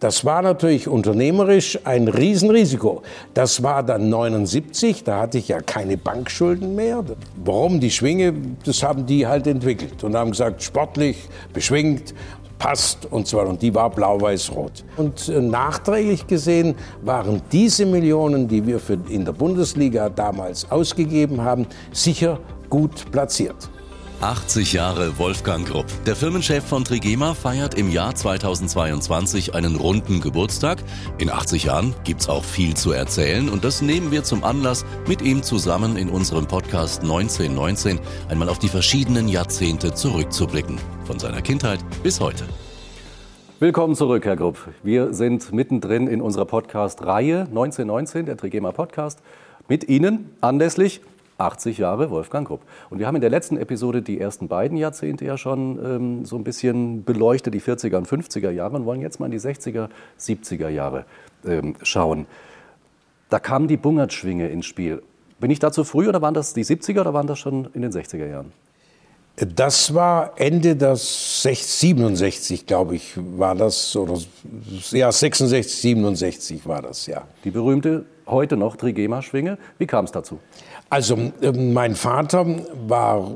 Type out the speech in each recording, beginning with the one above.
Das war natürlich unternehmerisch ein Riesenrisiko. Das war dann 79, da hatte ich ja keine Bankschulden mehr. Warum die Schwinge, das haben die halt entwickelt und haben gesagt, sportlich, beschwingt, passt und zwar und die war blau-weiß-rot. Und äh, nachträglich gesehen waren diese Millionen, die wir für in der Bundesliga damals ausgegeben haben, sicher gut platziert. 80 Jahre Wolfgang Grupp. Der Firmenchef von Trigema feiert im Jahr 2022 einen runden Geburtstag. In 80 Jahren gibt's auch viel zu erzählen und das nehmen wir zum Anlass, mit ihm zusammen in unserem Podcast 1919 einmal auf die verschiedenen Jahrzehnte zurückzublicken. Von seiner Kindheit bis heute. Willkommen zurück, Herr Grupp. Wir sind mittendrin in unserer Podcast-Reihe 1919, der Trigema Podcast, mit Ihnen anlässlich 80 Jahre Wolfgang Grupp. Und wir haben in der letzten Episode die ersten beiden Jahrzehnte ja schon ähm, so ein bisschen beleuchtet, die 40er und 50er Jahre, und wollen jetzt mal in die 60er, 70er Jahre ähm, schauen. Da kam die Bungertschwinge ins Spiel. Bin ich da zu früh oder waren das die 70er oder waren das schon in den 60er Jahren? Das war Ende des 67, glaube ich, war das, oder ja, 66, 67 war das, ja. Die berühmte, heute noch Trigema-Schwinge. Wie kam es dazu? Also ähm, mein Vater war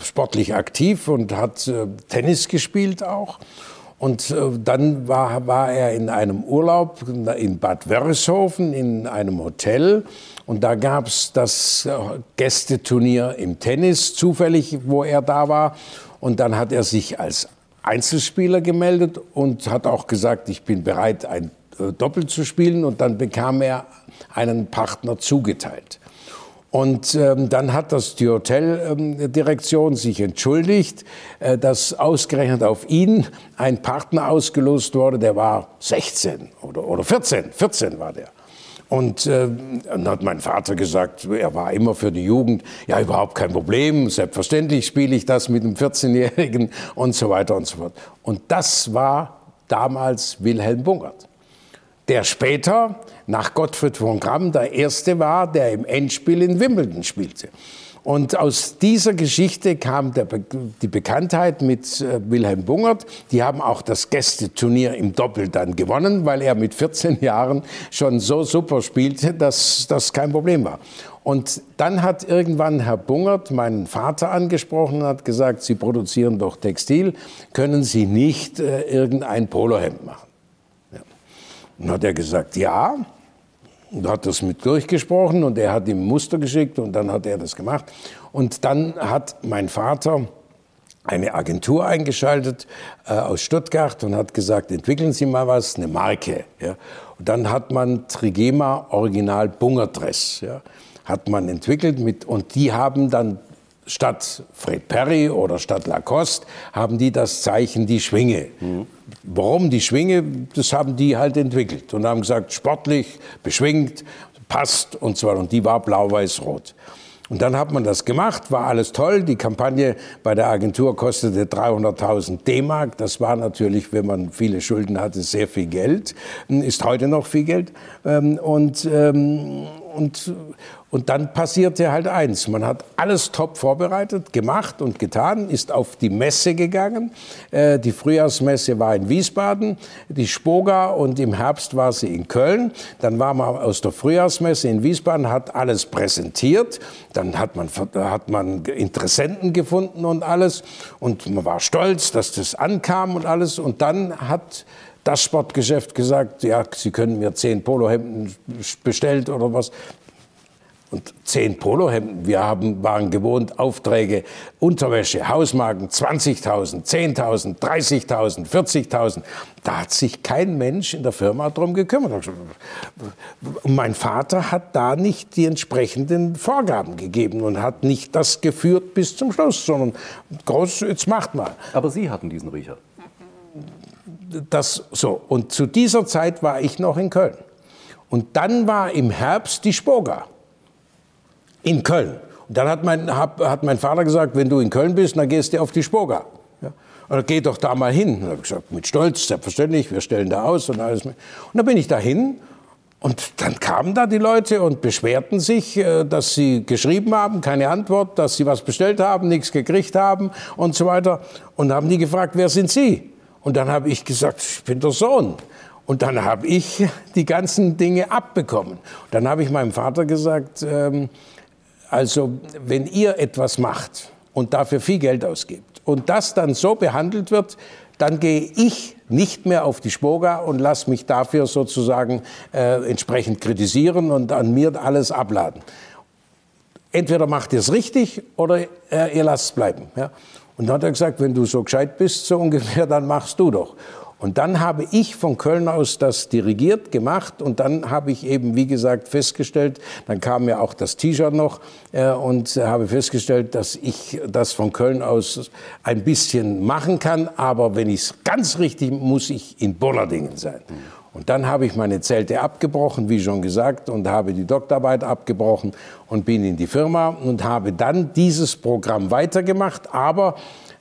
sportlich aktiv und hat äh, Tennis gespielt auch. Und äh, dann war, war er in einem Urlaub in Bad Wörishofen in einem Hotel. Und da gab es das äh, Gästeturnier im Tennis, zufällig, wo er da war. Und dann hat er sich als Einzelspieler gemeldet und hat auch gesagt, ich bin bereit, ein Doppel zu spielen. Und dann bekam er einen Partner zugeteilt. Und ähm, dann hat das die Hoteldirektion ähm, sich entschuldigt, äh, dass ausgerechnet auf ihn ein Partner ausgelost wurde, der war 16 oder, oder 14, 14 war der. Und äh, dann hat mein Vater gesagt, er war immer für die Jugend, ja überhaupt kein Problem, selbstverständlich spiele ich das mit einem 14-Jährigen und so weiter und so fort. Und das war damals Wilhelm Bungert der später nach Gottfried von Gramm der Erste war, der im Endspiel in Wimbledon spielte. Und aus dieser Geschichte kam der, die Bekanntheit mit äh, Wilhelm Bungert. Die haben auch das Gästeturnier im Doppel dann gewonnen, weil er mit 14 Jahren schon so super spielte, dass das kein Problem war. Und dann hat irgendwann Herr Bungert meinen Vater angesprochen und hat gesagt, Sie produzieren doch Textil, können Sie nicht äh, irgendein Polohemd machen? Und hat er gesagt, ja. Und hat das mit durchgesprochen und er hat ihm Muster geschickt und dann hat er das gemacht. Und dann hat mein Vater eine Agentur eingeschaltet äh, aus Stuttgart und hat gesagt, entwickeln Sie mal was, eine Marke. Ja. Und dann hat man Trigema Original Bungerdress, ja, hat man entwickelt mit, und die haben dann statt Fred Perry oder statt Lacoste, haben die das Zeichen die Schwinge. Mhm. Warum die Schwinge? Das haben die halt entwickelt und haben gesagt, sportlich, beschwingt, passt und zwar, und die war blau-weiß-rot. Und dann hat man das gemacht, war alles toll. Die Kampagne bei der Agentur kostete 300.000 D-Mark. Das war natürlich, wenn man viele Schulden hatte, sehr viel Geld. Ist heute noch viel Geld. Ähm, und, ähm, und, und dann passierte halt eins. Man hat alles top vorbereitet, gemacht und getan, ist auf die Messe gegangen. Äh, die Frühjahrsmesse war in Wiesbaden, die Spoga und im Herbst war sie in Köln. Dann war man aus der Frühjahrsmesse in Wiesbaden, hat alles präsentiert. Dann hat man, hat man Interessenten gefunden und alles. Und man war stolz, dass das ankam und alles. Und dann hat das Sportgeschäft gesagt, ja, Sie können mir zehn Polohemden bestellt oder was und zehn Polohemden. Wir haben, waren gewohnt, Aufträge, Unterwäsche, Hausmarken, 20.000, 10.000, 30.000, 40.000. Da hat sich kein Mensch in der Firma darum gekümmert. Und mein Vater hat da nicht die entsprechenden Vorgaben gegeben und hat nicht das geführt bis zum Schluss, sondern groß, jetzt macht mal. Aber Sie hatten diesen Riecher. Das so. Und zu dieser Zeit war ich noch in Köln. Und dann war im Herbst die Spoga in Köln. Und dann hat mein, hab, hat mein Vater gesagt, wenn du in Köln bist, dann gehst du auf die Spoga. Ja? Und geh doch da mal hin. Und dann habe ich gesagt, mit Stolz, selbstverständlich, wir stellen da aus und alles. Und dann bin ich da hin und dann kamen da die Leute und beschwerten sich, äh, dass sie geschrieben haben, keine Antwort, dass sie was bestellt haben, nichts gekriegt haben und so weiter. Und haben die gefragt, wer sind Sie? Und dann habe ich gesagt, ich bin der Sohn. Und dann habe ich die ganzen Dinge abbekommen. Dann habe ich meinem Vater gesagt, ähm, also wenn ihr etwas macht und dafür viel Geld ausgibt und das dann so behandelt wird, dann gehe ich nicht mehr auf die Spoga und lasse mich dafür sozusagen äh, entsprechend kritisieren und an mir alles abladen. Entweder macht ihr es richtig oder äh, ihr lasst es bleiben. Ja? Und dann hat er gesagt, wenn du so gescheit bist, so ungefähr, dann machst du doch. Und dann habe ich von Köln aus das dirigiert, gemacht und dann habe ich eben, wie gesagt, festgestellt, dann kam ja auch das T-Shirt noch äh, und habe festgestellt, dass ich das von Köln aus ein bisschen machen kann, aber wenn ich es ganz richtig, muss ich in Bonnerdingen sein. Und dann habe ich meine Zelte abgebrochen, wie schon gesagt, und habe die Doktorarbeit abgebrochen und bin in die Firma und habe dann dieses Programm weitergemacht, aber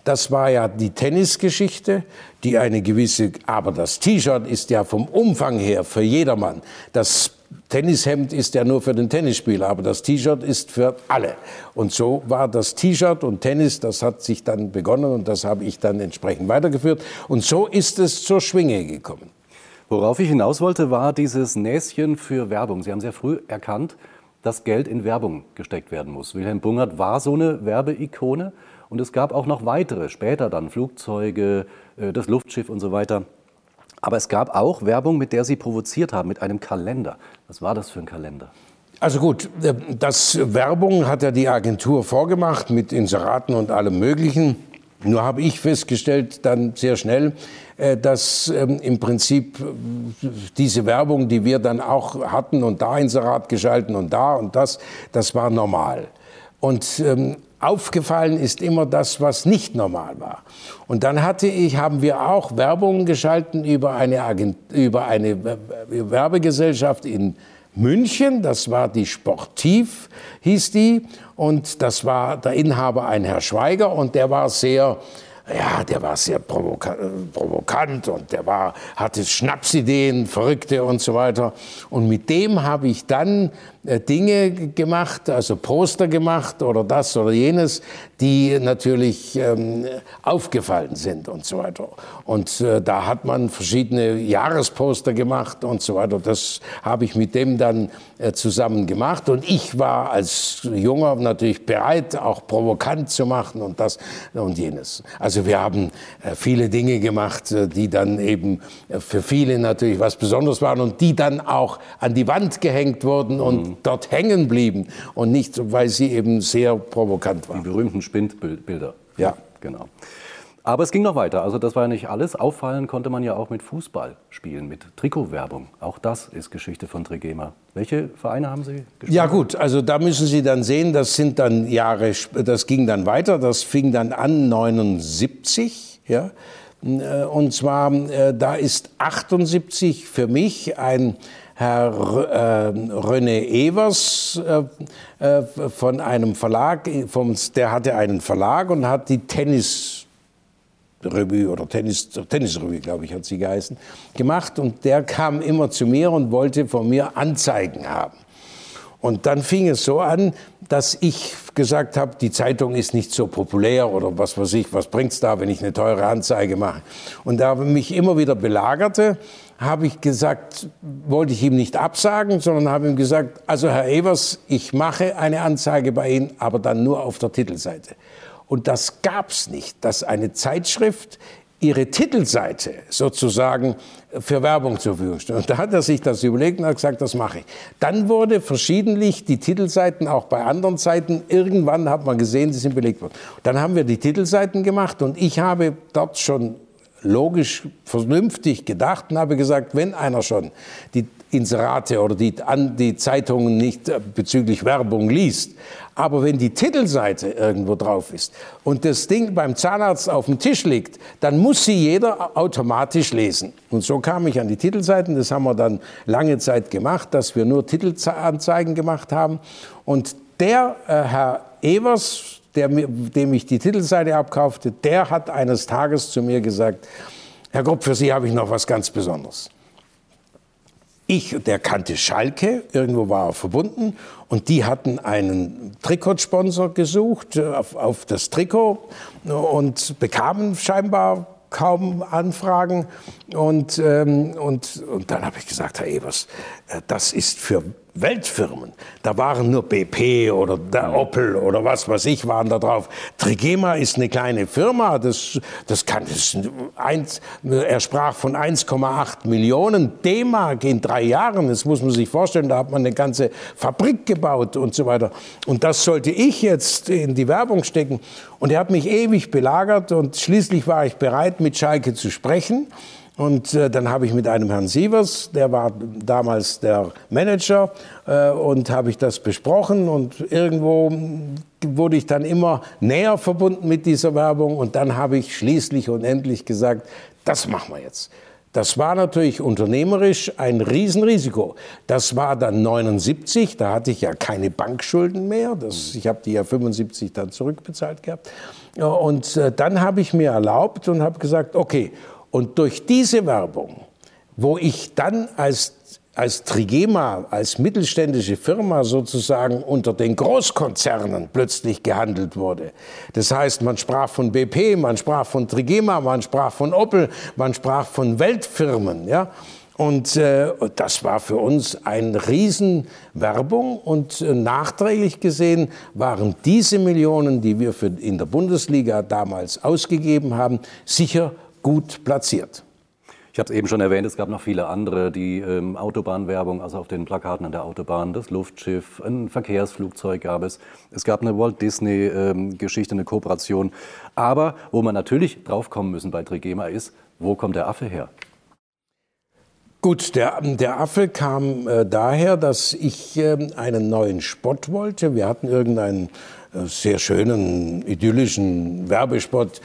das war ja die Tennisgeschichte, die eine gewisse, aber das T-Shirt ist ja vom Umfang her für jedermann. Das Tennishemd ist ja nur für den Tennisspieler, aber das T-Shirt ist für alle. Und so war das T-Shirt und Tennis, das hat sich dann begonnen und das habe ich dann entsprechend weitergeführt. Und so ist es zur Schwinge gekommen. Worauf ich hinaus wollte, war dieses Näschen für Werbung. Sie haben sehr früh erkannt, dass Geld in Werbung gesteckt werden muss. Wilhelm Bungert war so eine Werbeikone. Und es gab auch noch weitere, später dann Flugzeuge, äh, das Luftschiff und so weiter. Aber es gab auch Werbung, mit der Sie provoziert haben, mit einem Kalender. Was war das für ein Kalender? Also gut, äh, das Werbung hat ja die Agentur vorgemacht mit Inseraten und allem Möglichen. Nur habe ich festgestellt dann sehr schnell, äh, dass ähm, im Prinzip diese Werbung, die wir dann auch hatten und da Inserat geschalten und da und das, das war normal. Und ähm, aufgefallen ist immer das, was nicht normal war. Und dann hatte ich, haben wir auch Werbung geschalten über eine, Agent, über eine Werbegesellschaft in München. Das war die Sportiv, hieß die. Und das war der Inhaber ein Herr Schweiger und der war sehr ja, der war sehr provoka provokant und der war, hatte Schnapsideen, Verrückte und so weiter. Und mit dem habe ich dann äh, Dinge gemacht, also Poster gemacht oder das oder jenes, die natürlich ähm, aufgefallen sind und so weiter. Und äh, da hat man verschiedene Jahresposter gemacht und so weiter. Das habe ich mit dem dann äh, zusammen gemacht. Und ich war als Junger natürlich bereit, auch provokant zu machen und das und jenes. Also wir haben äh, viele Dinge gemacht, äh, die dann eben äh, für viele natürlich was Besonderes waren und die dann auch an die Wand gehängt wurden und mhm. dort hängen blieben und nicht, weil sie eben sehr provokant waren. Die berühmten Spindbilder. Ja. Genau. Aber es ging noch weiter. Also das war ja nicht alles. Auffallen konnte man ja auch mit Fußball spielen, mit Trikotwerbung. Auch das ist Geschichte von Trigema. Welche Vereine haben Sie gespielt? Ja gut, also da müssen Sie dann sehen, das sind dann Jahre, das ging dann weiter. Das fing dann an 79, ja. Äh, und zwar, äh, da ist 78 für mich ein Herr äh, René Evers äh, äh, von einem Verlag, vom, der hatte einen Verlag und hat die Tennis Revue oder Tennis, Tennisrevue, glaube ich, hat sie geheißen, gemacht. Und der kam immer zu mir und wollte von mir Anzeigen haben. Und dann fing es so an, dass ich gesagt habe, die Zeitung ist nicht so populär oder was weiß ich, was bringt's da, wenn ich eine teure Anzeige mache. Und da mich immer wieder belagerte, habe ich gesagt, wollte ich ihm nicht absagen, sondern habe ihm gesagt, also Herr Evers, ich mache eine Anzeige bei Ihnen, aber dann nur auf der Titelseite. Und das gab es nicht, dass eine Zeitschrift ihre Titelseite sozusagen für Werbung zur Verfügung stellt. Und da hat er sich das überlegt und hat gesagt, das mache ich. Dann wurde verschiedentlich die Titelseiten auch bei anderen Seiten, irgendwann hat man gesehen, sie sind belegt worden. Dann haben wir die Titelseiten gemacht und ich habe dort schon logisch, vernünftig gedacht und habe gesagt, wenn einer schon die Inserate oder die, an, die Zeitungen nicht äh, bezüglich Werbung liest, aber wenn die Titelseite irgendwo drauf ist und das Ding beim Zahnarzt auf dem Tisch liegt, dann muss sie jeder automatisch lesen. Und so kam ich an die Titelseiten. Das haben wir dann lange Zeit gemacht, dass wir nur Titelanzeigen gemacht haben. Und der äh, Herr Evers, der, dem ich die Titelseite abkaufte, der hat eines Tages zu mir gesagt, Herr Grupp, für Sie habe ich noch was ganz Besonderes. Ich, der kannte Schalke, irgendwo war er verbunden und die hatten einen Trikotsponsor gesucht auf, auf das Trikot und bekamen scheinbar kaum Anfragen. Und, ähm, und, und dann habe ich gesagt, Herr Evers, äh, das ist für Weltfirmen. Da waren nur BP oder der Opel oder was weiß ich waren da drauf. Trigema ist eine kleine Firma, das, das kann, das eins, er sprach von 1,8 Millionen D-Mark in drei Jahren. Das muss man sich vorstellen, da hat man eine ganze Fabrik gebaut und so weiter. Und das sollte ich jetzt in die Werbung stecken. Und er hat mich ewig belagert und schließlich war ich bereit, mit Schalke zu sprechen. Und äh, dann habe ich mit einem Herrn Sievers, der war damals der Manager, äh, und habe ich das besprochen. Und irgendwo wurde ich dann immer näher verbunden mit dieser Werbung. Und dann habe ich schließlich und endlich gesagt, das machen wir jetzt. Das war natürlich unternehmerisch ein Riesenrisiko. Das war dann 79, da hatte ich ja keine Bankschulden mehr. Das, ich habe die ja 75 dann zurückbezahlt gehabt. Und äh, dann habe ich mir erlaubt und habe gesagt, okay, und durch diese Werbung, wo ich dann als als Trigema, als mittelständische Firma sozusagen unter den Großkonzernen plötzlich gehandelt wurde. Das heißt, man sprach von BP, man sprach von Trigema, man sprach von Opel, man sprach von Weltfirmen, ja. Und äh, das war für uns eine Riesenwerbung und äh, nachträglich gesehen waren diese Millionen, die wir für, in der Bundesliga damals ausgegeben haben, sicher gut platziert. Ich habe es eben schon erwähnt, es gab noch viele andere, die ähm, Autobahnwerbung, also auf den Plakaten an der Autobahn, das Luftschiff, ein Verkehrsflugzeug gab es. Es gab eine Walt Disney-Geschichte, ähm, eine Kooperation. Aber wo man natürlich draufkommen müssen bei Trigema ist, wo kommt der Affe her? Gut, der, der Affe kam äh, daher, dass ich äh, einen neuen Spot wollte. Wir hatten irgendeinen sehr schönen, idyllischen Werbespot,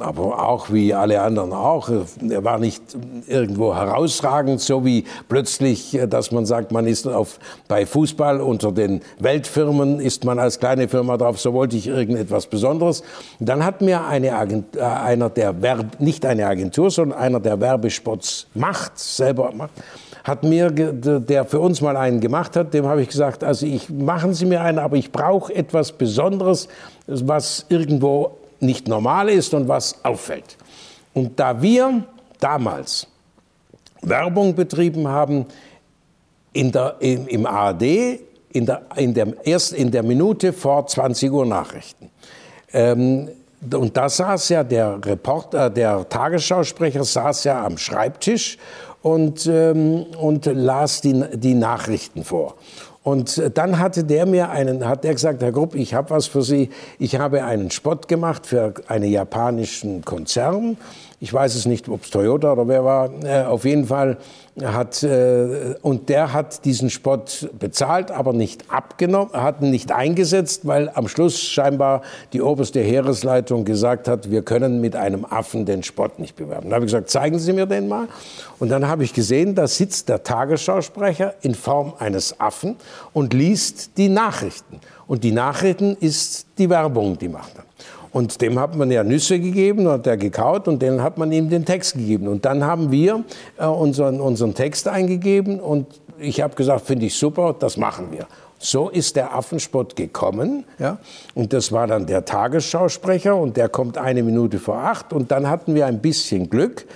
aber auch wie alle anderen auch. Er war nicht irgendwo herausragend, so wie plötzlich, dass man sagt, man ist auf, bei Fußball unter den Weltfirmen, ist man als kleine Firma drauf, so wollte ich irgendetwas Besonderes. Dann hat mir eine Agent, äh, einer der Werb, nicht eine Agentur, sondern einer der Werbespots macht, selber macht, hat mir, der für uns mal einen gemacht hat, dem habe ich gesagt, also ich, machen Sie mir einen, aber ich brauche etwas Besonderes, was irgendwo nicht normal ist und was auffällt. Und da wir damals Werbung betrieben haben in der, in, im ARD, in der, in, der, erst in der Minute vor 20 Uhr Nachrichten, ähm, und da saß ja der Reporter, der Tagesschausprecher saß ja am Schreibtisch und, ähm, und las die, die Nachrichten vor. Und dann hatte der mir einen, hat der gesagt, Herr Grupp, ich habe was für Sie. Ich habe einen Spot gemacht für einen japanischen Konzern. Ich weiß es nicht, ob es Toyota oder wer war. Äh, auf jeden Fall hat, äh, und der hat diesen Spot bezahlt, aber nicht abgenommen, hat ihn nicht eingesetzt, weil am Schluss scheinbar die oberste Heeresleitung gesagt hat, wir können mit einem Affen den Spot nicht bewerben. Da habe ich gesagt, zeigen Sie mir den mal. Und dann habe ich gesehen, da sitzt der Tagesschausprecher in Form eines Affen und liest die Nachrichten. Und die Nachrichten ist die Werbung, die macht er. Und dem hat man ja Nüsse gegeben, hat er gekaut und dann hat man ihm den Text gegeben. Und dann haben wir äh, unseren, unseren Text eingegeben und ich habe gesagt, finde ich super, das machen wir. So ist der Affenspott gekommen. Ja? Und das war dann der Tagesschausprecher und der kommt eine Minute vor acht. Und dann hatten wir ein bisschen Glück.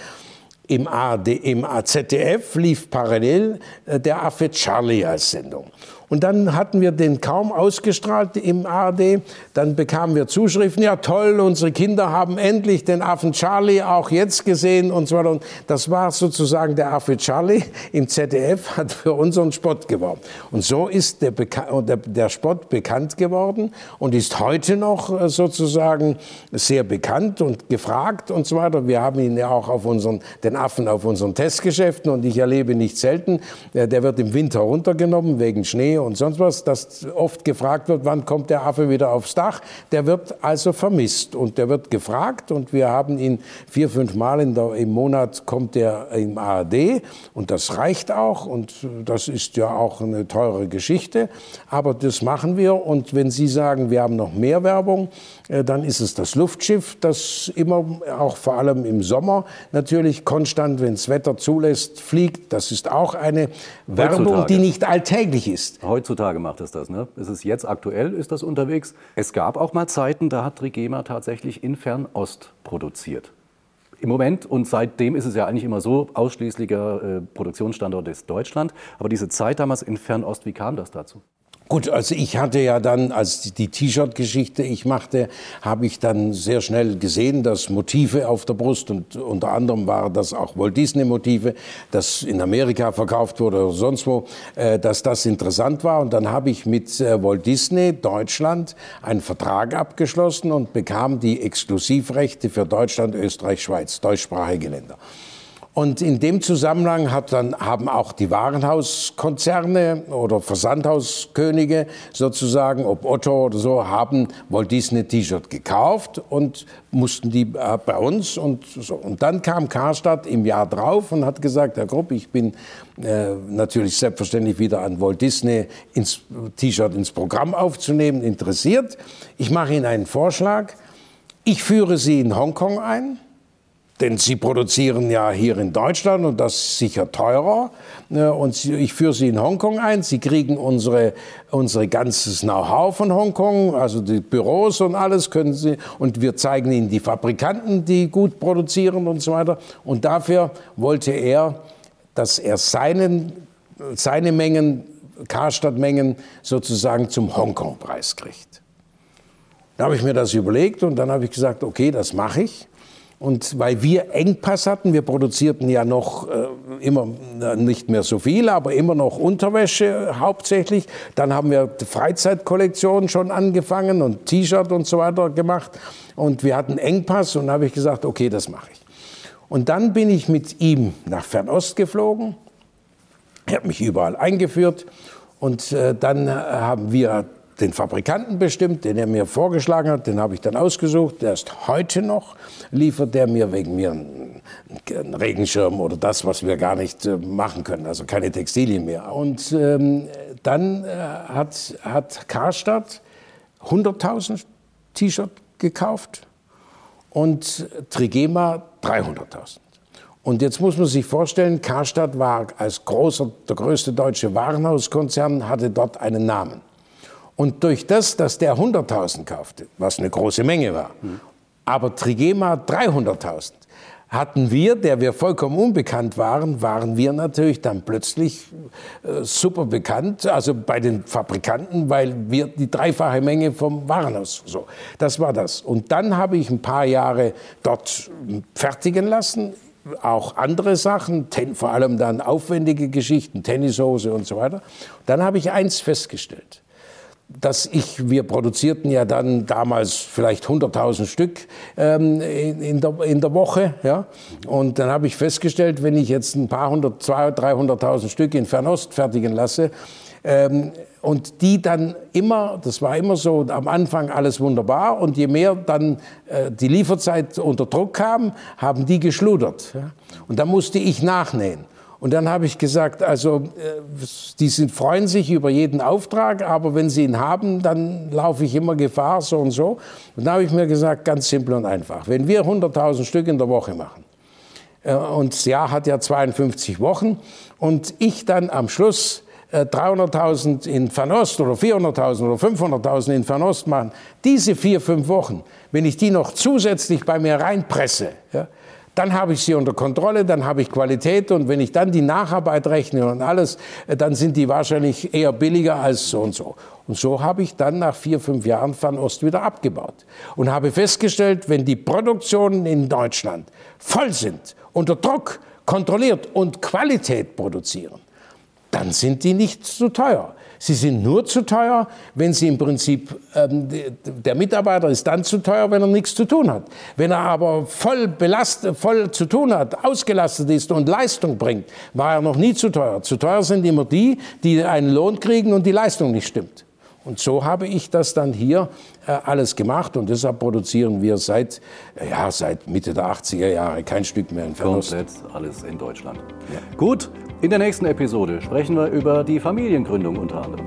Im, ARD, im ZDF lief parallel äh, der Affe Charlie als Sendung. Und dann hatten wir den kaum ausgestrahlt im ARD. Dann bekamen wir Zuschriften, ja toll, unsere Kinder haben endlich den Affen Charlie auch jetzt gesehen und so weiter. Und das war sozusagen der Affe Charlie im ZDF, hat für unseren Spot geworben. Und so ist der, Beka der, der Spot bekannt geworden und ist heute noch äh, sozusagen sehr bekannt und gefragt und so weiter. Wir haben ihn ja auch auf unseren, den Affen auf unseren Testgeschäften und ich erlebe nicht selten, äh, der wird im Winter runtergenommen wegen Schnee und sonst was, dass oft gefragt wird, wann kommt der Affe wieder aufs Dach. Der wird also vermisst und der wird gefragt und wir haben ihn vier, fünf Mal der, im Monat kommt er im ARD und das reicht auch und das ist ja auch eine teure Geschichte, aber das machen wir und wenn Sie sagen, wir haben noch mehr Werbung, dann ist es das Luftschiff, das immer, auch vor allem im Sommer natürlich konstant, wenn das Wetter zulässt, fliegt. Das ist auch eine Werbung, Heutzutage. die nicht alltäglich ist. Heutzutage macht es das. Ne? Es ist jetzt aktuell, ist das unterwegs. Es gab auch mal Zeiten, da hat Trigema tatsächlich in Fernost produziert. Im Moment und seitdem ist es ja eigentlich immer so, ausschließlicher äh, Produktionsstandort ist Deutschland. Aber diese Zeit damals in Fernost, wie kam das dazu? Gut, also ich hatte ja dann, als die T-Shirt-Geschichte ich machte, habe ich dann sehr schnell gesehen, dass Motive auf der Brust und unter anderem waren das auch Walt Disney-Motive, das in Amerika verkauft wurde oder sonst wo, äh, dass das interessant war. Und dann habe ich mit äh, Walt Disney Deutschland einen Vertrag abgeschlossen und bekam die Exklusivrechte für Deutschland, Österreich, Schweiz, deutschsprachige Länder. Und in dem Zusammenhang dann, haben auch die Warenhauskonzerne oder Versandhauskönige sozusagen, ob Otto oder so, haben Walt Disney T-Shirt gekauft und mussten die äh, bei uns. Und, so. und dann kam Karstadt im Jahr drauf und hat gesagt, Herr Grupp, ich bin äh, natürlich selbstverständlich wieder an Walt Disney ins T-Shirt ins Programm aufzunehmen, interessiert. Ich mache Ihnen einen Vorschlag. Ich führe Sie in Hongkong ein denn Sie produzieren ja hier in Deutschland und das ist sicher teurer. Und ich führe Sie in Hongkong ein. Sie kriegen unsere, unsere ganzes Know-how von Hongkong, also die Büros und alles können Sie. Und wir zeigen Ihnen die Fabrikanten, die gut produzieren und so weiter. Und dafür wollte er, dass er seinen, seine Mengen, Karstadt-Mengen sozusagen zum Hongkong-Preis kriegt. Da habe ich mir das überlegt und dann habe ich gesagt, okay, das mache ich. Und weil wir Engpass hatten, wir produzierten ja noch äh, immer äh, nicht mehr so viel, aber immer noch Unterwäsche hauptsächlich. Dann haben wir die Freizeitkollektion schon angefangen und T-Shirt und so weiter gemacht. Und wir hatten Engpass und habe ich gesagt, okay, das mache ich. Und dann bin ich mit ihm nach Fernost geflogen. Er hat mich überall eingeführt. Und äh, dann haben wir den Fabrikanten bestimmt, den er mir vorgeschlagen hat, den habe ich dann ausgesucht. Der ist heute noch, liefert der mir wegen mir einen, einen Regenschirm oder das, was wir gar nicht äh, machen können, also keine Textilien mehr. Und ähm, dann äh, hat, hat Karstadt 100.000 T-Shirt gekauft und Trigema 300.000. Und jetzt muss man sich vorstellen, Karstadt war als großer, der größte deutsche Warenhauskonzern, hatte dort einen Namen. Und durch das, dass der 100.000 kaufte, was eine große Menge war, mhm. aber Trigema 300.000, hatten wir, der wir vollkommen unbekannt waren, waren wir natürlich dann plötzlich äh, super bekannt, also bei den Fabrikanten, weil wir die dreifache Menge vom Warenhaus so. Das war das. Und dann habe ich ein paar Jahre dort fertigen lassen, auch andere Sachen, ten, vor allem dann aufwendige Geschichten, Tennishose und so weiter. Dann habe ich eins festgestellt dass ich, wir produzierten ja dann damals vielleicht 100.000 Stück ähm, in, in, der, in der Woche. Ja? Und dann habe ich festgestellt, wenn ich jetzt ein paar hundert, 200.000, 300.000 Stück in Fernost fertigen lasse, ähm, und die dann immer, das war immer so, am Anfang alles wunderbar und je mehr dann äh, die Lieferzeit unter Druck kam, haben die geschludert. Ja? Und da musste ich nachnähen. Und dann habe ich gesagt, also äh, die sind, freuen sich über jeden Auftrag, aber wenn sie ihn haben, dann laufe ich immer Gefahr, so und so. Und dann habe ich mir gesagt, ganz simpel und einfach, wenn wir 100.000 Stück in der Woche machen, äh, und das Jahr hat ja 52 Wochen, und ich dann am Schluss 300.000 äh, in Fernost oder 400.000 oder 500.000 in Fernost machen, diese vier, fünf Wochen, wenn ich die noch zusätzlich bei mir reinpresse, ja, dann habe ich sie unter Kontrolle, dann habe ich Qualität und wenn ich dann die Nacharbeit rechne und alles, äh, dann sind die wahrscheinlich eher billiger als so und so. Und so habe ich dann nach vier, fünf Jahren Fernost wieder abgebaut und habe festgestellt, wenn die Produktionen in Deutschland voll sind, unter Druck kontrolliert und Qualität produzieren, dann sind die nicht zu teuer. Sie sind nur zu teuer, wenn sie im Prinzip, ähm, der Mitarbeiter ist dann zu teuer, wenn er nichts zu tun hat. Wenn er aber voll belastet, voll zu tun hat, ausgelastet ist und Leistung bringt, war er noch nie zu teuer. Zu teuer sind immer die, die einen Lohn kriegen und die Leistung nicht stimmt. Und so habe ich das dann hier äh, alles gemacht und deshalb produzieren wir seit, ja, seit Mitte der 80er Jahre kein Stück mehr in Fernost. Komplett alles in Deutschland. Ja. Gut, in der nächsten Episode sprechen wir über die Familiengründung unter anderem.